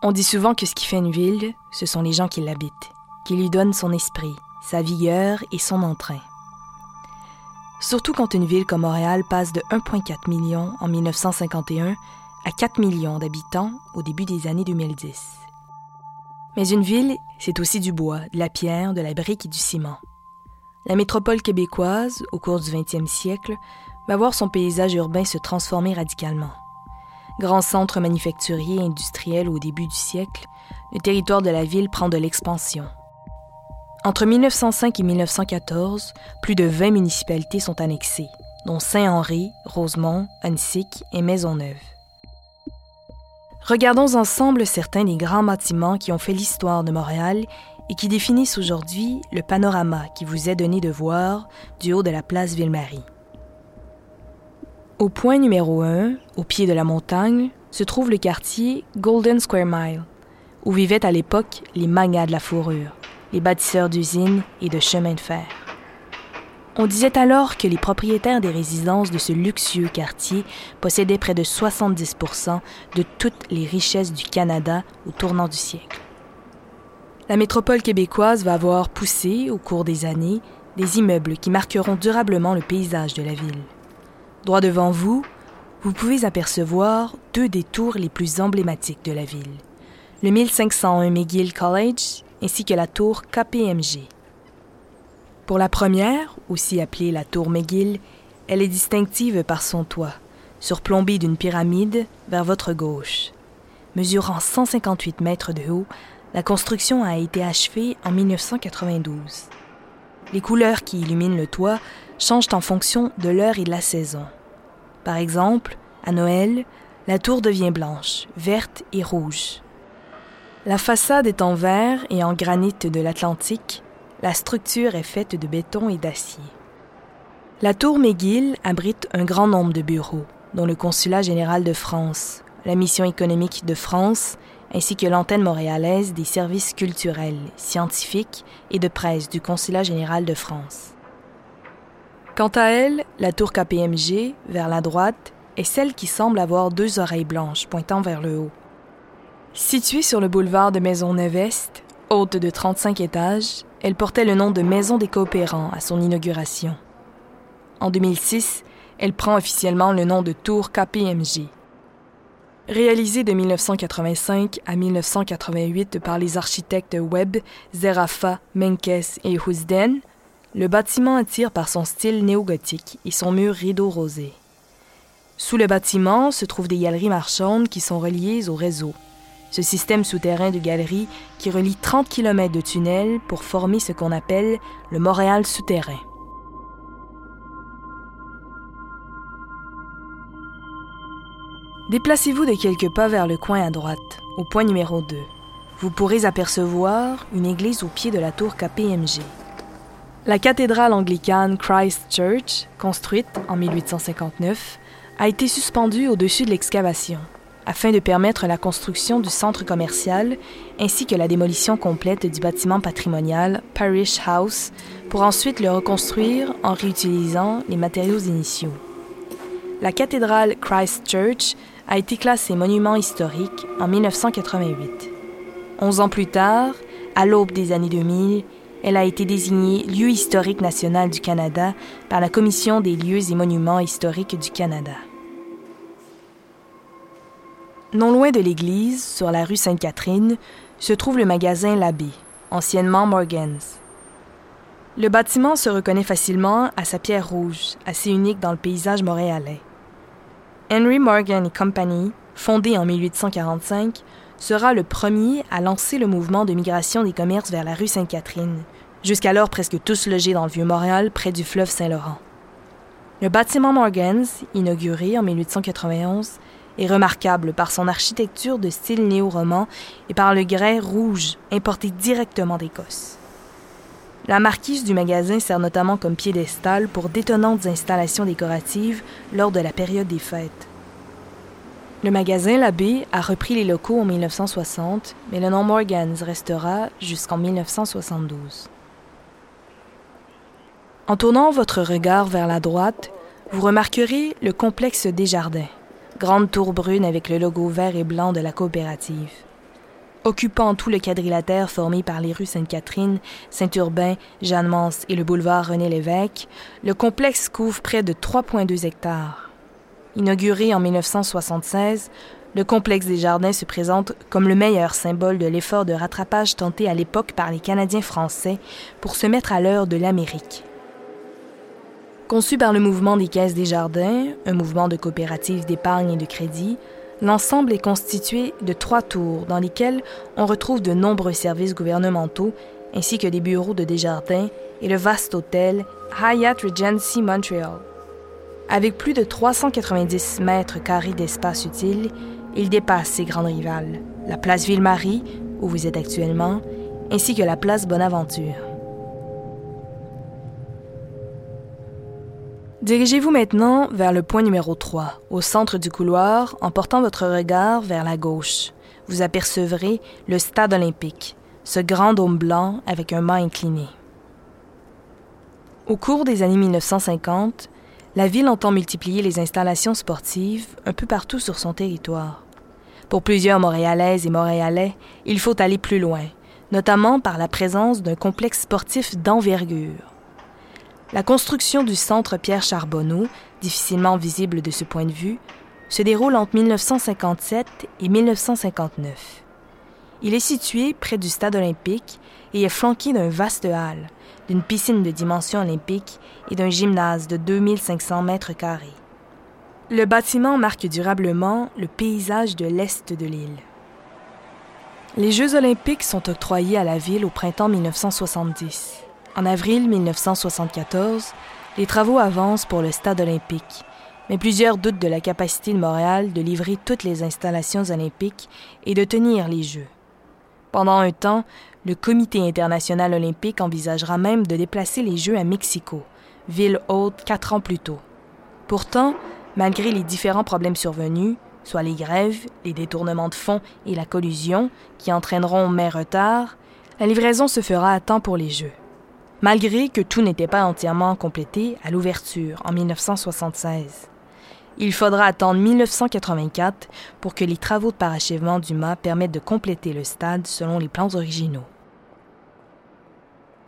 On dit souvent que ce qui fait une ville, ce sont les gens qui l'habitent, qui lui donnent son esprit, sa vigueur et son entrain. Surtout quand une ville comme Montréal passe de 1,4 million en 1951 à 4 millions d'habitants au début des années 2010. Mais une ville, c'est aussi du bois, de la pierre, de la brique et du ciment. La métropole québécoise, au cours du 20e siècle, va voir son paysage urbain se transformer radicalement. Grand centre manufacturier et industriel au début du siècle, le territoire de la ville prend de l'expansion. Entre 1905 et 1914, plus de 20 municipalités sont annexées, dont Saint-Henri, Rosemont, Annecy et Maisonneuve. Regardons ensemble certains des grands bâtiments qui ont fait l'histoire de Montréal et qui définissent aujourd'hui le panorama qui vous est donné de voir du haut de la place Ville-Marie. Au point numéro 1, au pied de la montagne, se trouve le quartier Golden Square Mile, où vivaient à l'époque les magnats de la fourrure, les bâtisseurs d'usines et de chemins de fer. On disait alors que les propriétaires des résidences de ce luxueux quartier possédaient près de 70% de toutes les richesses du Canada au tournant du siècle. La métropole québécoise va avoir poussé, au cours des années, des immeubles qui marqueront durablement le paysage de la ville. Droit devant vous, vous pouvez apercevoir deux des tours les plus emblématiques de la ville. Le 1501 McGill College ainsi que la tour KPMG. Pour la première, aussi appelée la tour McGill, elle est distinctive par son toit, surplombé d'une pyramide vers votre gauche. Mesurant 158 mètres de haut, la construction a été achevée en 1992. Les couleurs qui illuminent le toit changent en fonction de l'heure et de la saison. Par exemple, à Noël, la tour devient blanche, verte et rouge. La façade est en verre et en granit de l'Atlantique, la structure est faite de béton et d'acier. La tour McGill abrite un grand nombre de bureaux, dont le Consulat général de France, la Mission économique de France, ainsi que l'antenne montréalaise des services culturels, scientifiques et de presse du Consulat général de France. Quant à elle, la tour KPMG, vers la droite, est celle qui semble avoir deux oreilles blanches pointant vers le haut. Située sur le boulevard de Maisonneuve-Est, haute de 35 étages, elle portait le nom de Maison des coopérants à son inauguration. En 2006, elle prend officiellement le nom de Tour KPMG. Réalisée de 1985 à 1988 par les architectes Webb, Zerafa, Menkes et Housden, le bâtiment attire par son style néo-gothique et son mur rideau rosé. Sous le bâtiment se trouvent des galeries marchandes qui sont reliées au réseau ce système souterrain de galeries qui relie 30 km de tunnels pour former ce qu'on appelle le Montréal souterrain. Déplacez-vous de quelques pas vers le coin à droite, au point numéro 2. Vous pourrez apercevoir une église au pied de la tour KPMG. La cathédrale anglicane Christ Church, construite en 1859, a été suspendue au-dessus de l'excavation afin de permettre la construction du centre commercial ainsi que la démolition complète du bâtiment patrimonial Parish House pour ensuite le reconstruire en réutilisant les matériaux initiaux. La cathédrale Christ Church a été classée monument historique en 1988. Onze ans plus tard, à l'aube des années 2000, elle a été désignée lieu historique national du Canada par la Commission des lieux et monuments historiques du Canada. Non loin de l'église, sur la rue Sainte-Catherine, se trouve le magasin L'Abbé, anciennement Morgan's. Le bâtiment se reconnaît facilement à sa pierre rouge, assez unique dans le paysage montréalais. Henry Morgan Company, fondé en 1845, sera le premier à lancer le mouvement de migration des commerces vers la rue Sainte-Catherine, jusqu'alors presque tous logés dans le Vieux-Montréal près du fleuve Saint-Laurent. Le bâtiment Morgan's, inauguré en 1891, est remarquable par son architecture de style néo-roman et par le grès rouge importé directement d'Écosse. La marquise du magasin sert notamment comme piédestal pour d'étonnantes installations décoratives lors de la période des fêtes. Le magasin L'Abbé a repris les locaux en 1960, mais le nom Morgans restera jusqu'en 1972. En tournant votre regard vers la droite, vous remarquerez le complexe des jardins grande tour brune avec le logo vert et blanc de la coopérative. Occupant tout le quadrilatère formé par les rues Sainte-Catherine, Saint-Urbain, Jeanne-Mance et le boulevard René-Lévesque, le complexe couvre près de 3,2 hectares. Inauguré en 1976, le complexe des jardins se présente comme le meilleur symbole de l'effort de rattrapage tenté à l'époque par les Canadiens français pour se mettre à l'heure de l'Amérique. Conçu par le mouvement des caisses des jardins, un mouvement de coopératives d'épargne et de crédit, l'ensemble est constitué de trois tours dans lesquelles on retrouve de nombreux services gouvernementaux ainsi que des bureaux de Desjardins et le vaste hôtel Hyatt Regency Montreal. Avec plus de 390 mètres carrés d'espace utile, il dépasse ses grandes rivales, la place Ville-Marie, où vous êtes actuellement, ainsi que la place Bonaventure. Dirigez-vous maintenant vers le point numéro 3, au centre du couloir, en portant votre regard vers la gauche. Vous apercevrez le stade olympique, ce grand dôme blanc avec un mât incliné. Au cours des années 1950, la ville entend multiplier les installations sportives un peu partout sur son territoire. Pour plusieurs Montréalaises et Montréalais, il faut aller plus loin, notamment par la présence d'un complexe sportif d'envergure. La construction du centre Pierre Charbonneau, difficilement visible de ce point de vue, se déroule entre 1957 et 1959. Il est situé près du stade olympique et est flanqué d'un vaste hall, d'une piscine de dimension olympique et d'un gymnase de 2500 mètres carrés. Le bâtiment marque durablement le paysage de l'est de l'île. Les Jeux olympiques sont octroyés à la ville au printemps 1970. En avril 1974, les travaux avancent pour le stade olympique, mais plusieurs doutent de la capacité de Montréal de livrer toutes les installations olympiques et de tenir les Jeux. Pendant un temps, le Comité international olympique envisagera même de déplacer les Jeux à Mexico, ville haute quatre ans plus tôt. Pourtant, malgré les différents problèmes survenus, soit les grèves, les détournements de fonds et la collusion, qui entraîneront mais retard, la livraison se fera à temps pour les Jeux. Malgré que tout n'était pas entièrement complété à l'ouverture en 1976. Il faudra attendre 1984 pour que les travaux de parachèvement du mât permettent de compléter le stade selon les plans originaux.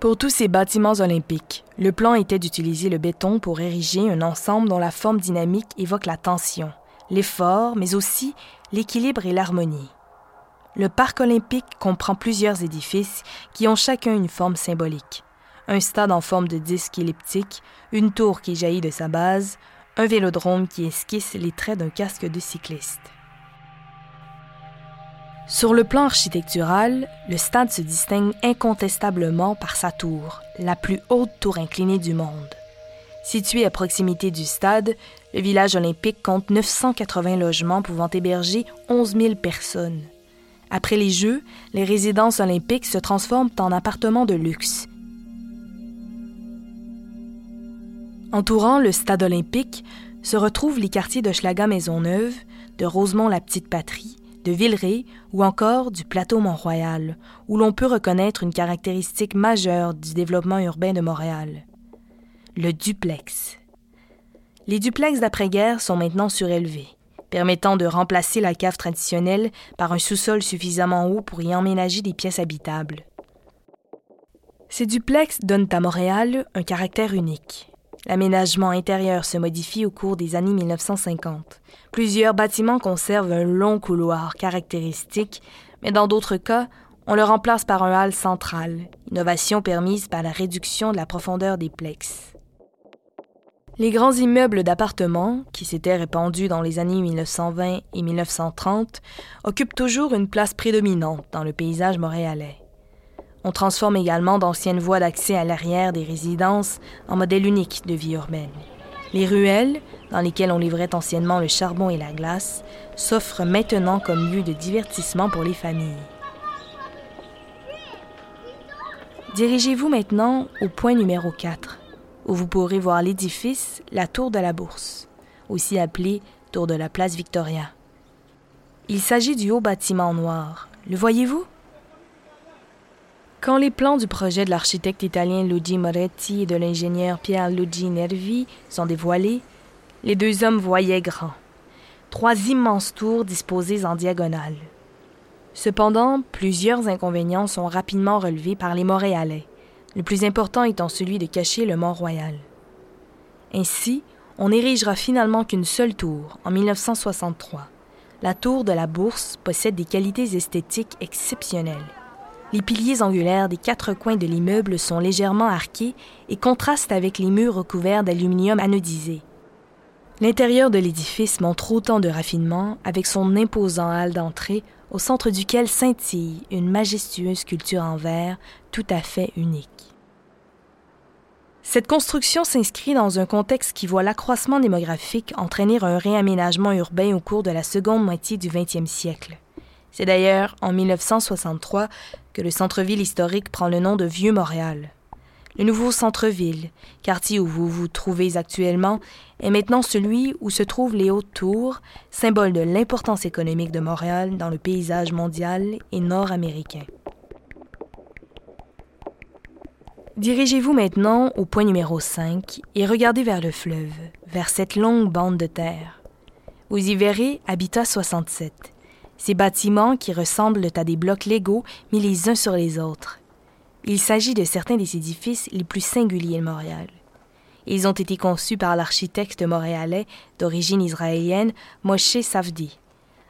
Pour tous ces bâtiments olympiques, le plan était d'utiliser le béton pour ériger un ensemble dont la forme dynamique évoque la tension, l'effort, mais aussi l'équilibre et l'harmonie. Le parc olympique comprend plusieurs édifices qui ont chacun une forme symbolique. Un stade en forme de disque elliptique, une tour qui jaillit de sa base, un vélodrome qui esquisse les traits d'un casque de cycliste. Sur le plan architectural, le stade se distingue incontestablement par sa tour, la plus haute tour inclinée du monde. Situé à proximité du stade, le village olympique compte 980 logements pouvant héberger 11 000 personnes. Après les Jeux, les résidences olympiques se transforment en appartements de luxe. Entourant le stade olympique se retrouvent les quartiers de Schlaga-Maisonneuve, de Rosemont-la-Petite-Patrie, de Villeray ou encore du plateau Mont-Royal, où l'on peut reconnaître une caractéristique majeure du développement urbain de Montréal. Le duplex. Les duplex d'après-guerre sont maintenant surélevés, permettant de remplacer la cave traditionnelle par un sous-sol suffisamment haut pour y emménager des pièces habitables. Ces duplex donnent à Montréal un caractère unique. L'aménagement intérieur se modifie au cours des années 1950. Plusieurs bâtiments conservent un long couloir caractéristique, mais dans d'autres cas, on le remplace par un hall central, innovation permise par la réduction de la profondeur des plexes. Les grands immeubles d'appartements, qui s'étaient répandus dans les années 1920 et 1930, occupent toujours une place prédominante dans le paysage montréalais. On transforme également d'anciennes voies d'accès à l'arrière des résidences en modèle unique de vie urbaine. Les ruelles, dans lesquelles on livrait anciennement le charbon et la glace, s'offrent maintenant comme lieu de divertissement pour les familles. Dirigez-vous maintenant au point numéro 4, où vous pourrez voir l'édifice La Tour de la Bourse, aussi appelée Tour de la Place Victoria. Il s'agit du haut bâtiment noir. Le voyez-vous? Quand les plans du projet de l'architecte italien Luigi Moretti et de l'ingénieur Pierre Luigi Nervi sont dévoilés, les deux hommes voyaient grand. Trois immenses tours disposées en diagonale. Cependant, plusieurs inconvénients sont rapidement relevés par les Montréalais, le plus important étant celui de cacher le Mont-Royal. Ainsi, on n'érigera finalement qu'une seule tour en 1963. La tour de la Bourse possède des qualités esthétiques exceptionnelles. Les piliers angulaires des quatre coins de l'immeuble sont légèrement arqués et contrastent avec les murs recouverts d'aluminium anodisé. L'intérieur de l'édifice montre autant de raffinement avec son imposant hall d'entrée au centre duquel scintille une majestueuse sculpture en verre tout à fait unique. Cette construction s'inscrit dans un contexte qui voit l'accroissement démographique entraîner un réaménagement urbain au cours de la seconde moitié du 20e siècle. C'est d'ailleurs en 1963 que le centre-ville historique prend le nom de Vieux-Montréal. Le nouveau centre-ville, quartier où vous vous trouvez actuellement, est maintenant celui où se trouvent les hautes tours, symbole de l'importance économique de Montréal dans le paysage mondial et nord-américain. Dirigez-vous maintenant au point numéro 5 et regardez vers le fleuve, vers cette longue bande de terre. Vous y verrez Habitat 67, ces bâtiments qui ressemblent à des blocs légaux mis les uns sur les autres. Il s'agit de certains des édifices les plus singuliers de Montréal. Ils ont été conçus par l'architecte montréalais d'origine israélienne Moshe Safdi,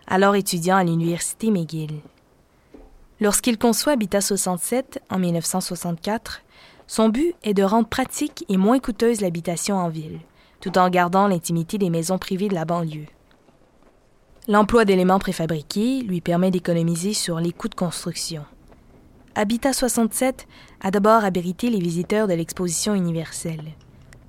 alors étudiant à l'université McGill. Lorsqu'il conçoit Habitat 67 en 1964, son but est de rendre pratique et moins coûteuse l'habitation en ville, tout en gardant l'intimité des maisons privées de la banlieue. L'emploi d'éléments préfabriqués lui permet d'économiser sur les coûts de construction. Habitat 67 a d'abord abrité les visiteurs de l'exposition universelle.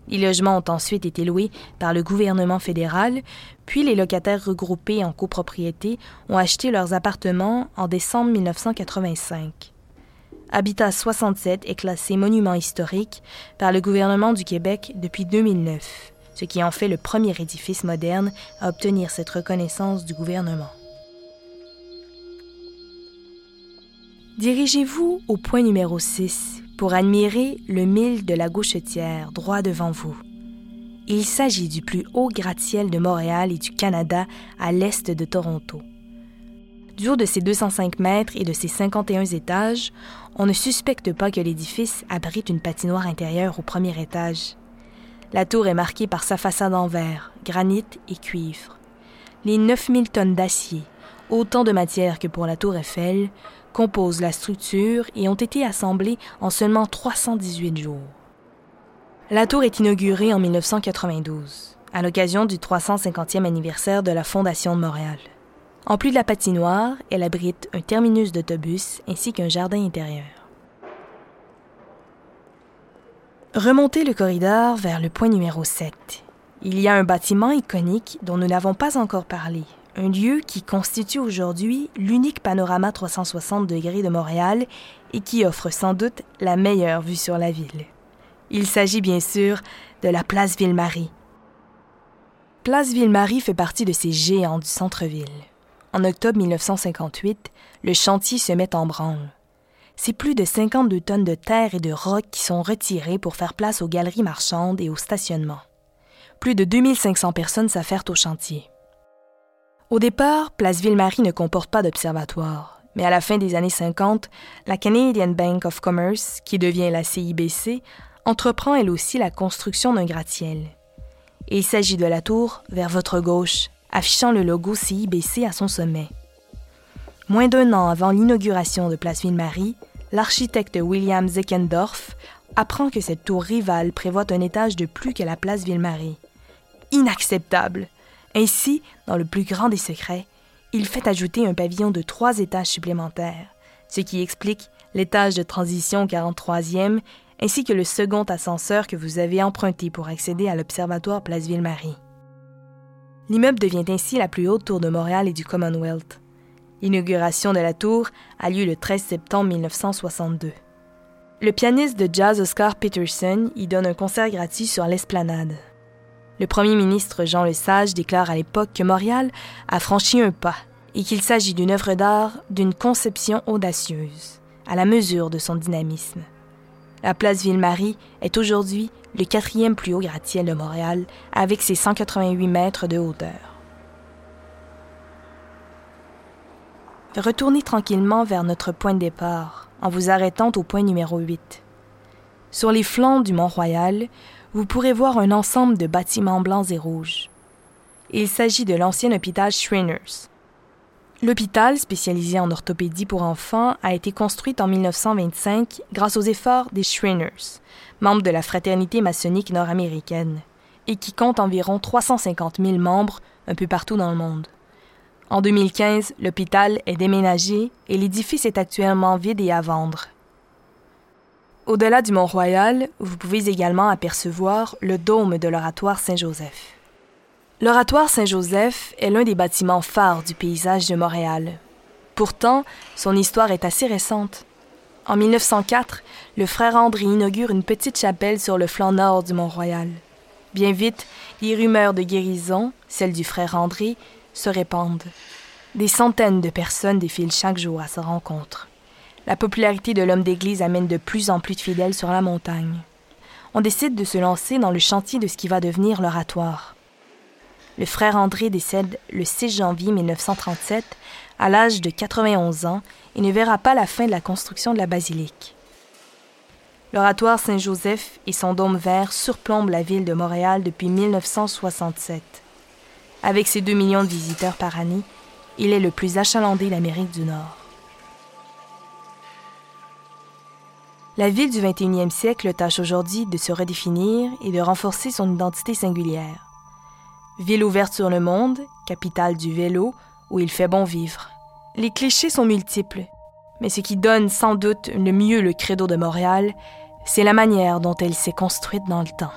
Les logements ont ensuite été loués par le gouvernement fédéral, puis les locataires regroupés en copropriété ont acheté leurs appartements en décembre 1985. Habitat 67 est classé monument historique par le gouvernement du Québec depuis 2009, ce qui en fait le premier édifice moderne à obtenir cette reconnaissance du gouvernement. Dirigez-vous au point numéro 6 pour admirer le mille de la Gauchetière droit devant vous. Il s'agit du plus haut gratte-ciel de Montréal et du Canada à l'est de Toronto. Du haut de ses 205 mètres et de ses 51 étages, on ne suspecte pas que l'édifice abrite une patinoire intérieure au premier étage. La tour est marquée par sa façade en verre, granit et cuivre. Les 9000 tonnes d'acier, autant de matière que pour la tour Eiffel, composent la structure et ont été assemblés en seulement 318 jours. La tour est inaugurée en 1992, à l'occasion du 350e anniversaire de la Fondation de Montréal. En plus de la patinoire, elle abrite un terminus d'autobus ainsi qu'un jardin intérieur. Remontez le corridor vers le point numéro 7. Il y a un bâtiment iconique dont nous n'avons pas encore parlé, un lieu qui constitue aujourd'hui l'unique panorama 360 degrés de Montréal et qui offre sans doute la meilleure vue sur la ville. Il s'agit bien sûr de la place Ville-Marie. Place Ville-Marie fait partie de ces géants du centre-ville. En octobre 1958, le chantier se met en branle. C'est plus de 52 tonnes de terre et de roc qui sont retirées pour faire place aux galeries marchandes et au stationnement. Plus de 2500 personnes s'affairent au chantier. Au départ, Place Ville-Marie ne comporte pas d'observatoire, mais à la fin des années 50, la Canadian Bank of Commerce, qui devient la CIBC, entreprend elle aussi la construction d'un gratte-ciel. il s'agit de la tour vers votre gauche, affichant le logo CIBC à son sommet. Moins d'un an avant l'inauguration de Place Ville-Marie, l'architecte William Zeckendorf apprend que cette tour rivale prévoit un étage de plus que la Place Ville-Marie. Inacceptable! Ainsi, dans le plus grand des secrets, il fait ajouter un pavillon de trois étages supplémentaires, ce qui explique l'étage de transition au 43e ainsi que le second ascenseur que vous avez emprunté pour accéder à l'Observatoire Place Ville-Marie. L'immeuble devient ainsi la plus haute tour de Montréal et du Commonwealth. L'inauguration de la tour a lieu le 13 septembre 1962. Le pianiste de jazz Oscar Peterson y donne un concert gratuit sur l'esplanade. Le premier ministre Jean Lesage déclare à l'époque que Montréal a franchi un pas et qu'il s'agit d'une œuvre d'art d'une conception audacieuse, à la mesure de son dynamisme. La place Ville-Marie est aujourd'hui le quatrième plus haut gratte-ciel de Montréal avec ses 188 mètres de hauteur. Retournez tranquillement vers notre point de départ en vous arrêtant au point numéro 8. Sur les flancs du Mont-Royal, vous pourrez voir un ensemble de bâtiments blancs et rouges. Il s'agit de l'ancien hôpital Shriners. L'hôpital, spécialisé en orthopédie pour enfants, a été construit en 1925 grâce aux efforts des Shriners, membres de la fraternité maçonnique nord-américaine, et qui compte environ 350 000 membres un peu partout dans le monde. En 2015, l'hôpital est déménagé et l'édifice est actuellement vide et à vendre. Au-delà du Mont-Royal, vous pouvez également apercevoir le dôme de l'oratoire Saint-Joseph. L'oratoire Saint-Joseph est l'un des bâtiments phares du paysage de Montréal. Pourtant, son histoire est assez récente. En 1904, le frère André inaugure une petite chapelle sur le flanc nord du Mont-Royal. Bien vite, les rumeurs de guérison, celles du frère André, se répandent. Des centaines de personnes défilent chaque jour à sa rencontre. La popularité de l'homme d'Église amène de plus en plus de fidèles sur la montagne. On décide de se lancer dans le chantier de ce qui va devenir l'oratoire. Le frère André décède le 6 janvier 1937 à l'âge de 91 ans et ne verra pas la fin de la construction de la basilique. L'oratoire Saint-Joseph et son dôme vert surplombent la ville de Montréal depuis 1967. Avec ses 2 millions de visiteurs par année, il est le plus achalandé d'Amérique du Nord. La ville du 21e siècle tâche aujourd'hui de se redéfinir et de renforcer son identité singulière. Ville ouverte sur le monde, capitale du vélo, où il fait bon vivre. Les clichés sont multiples, mais ce qui donne sans doute le mieux le credo de Montréal, c'est la manière dont elle s'est construite dans le temps.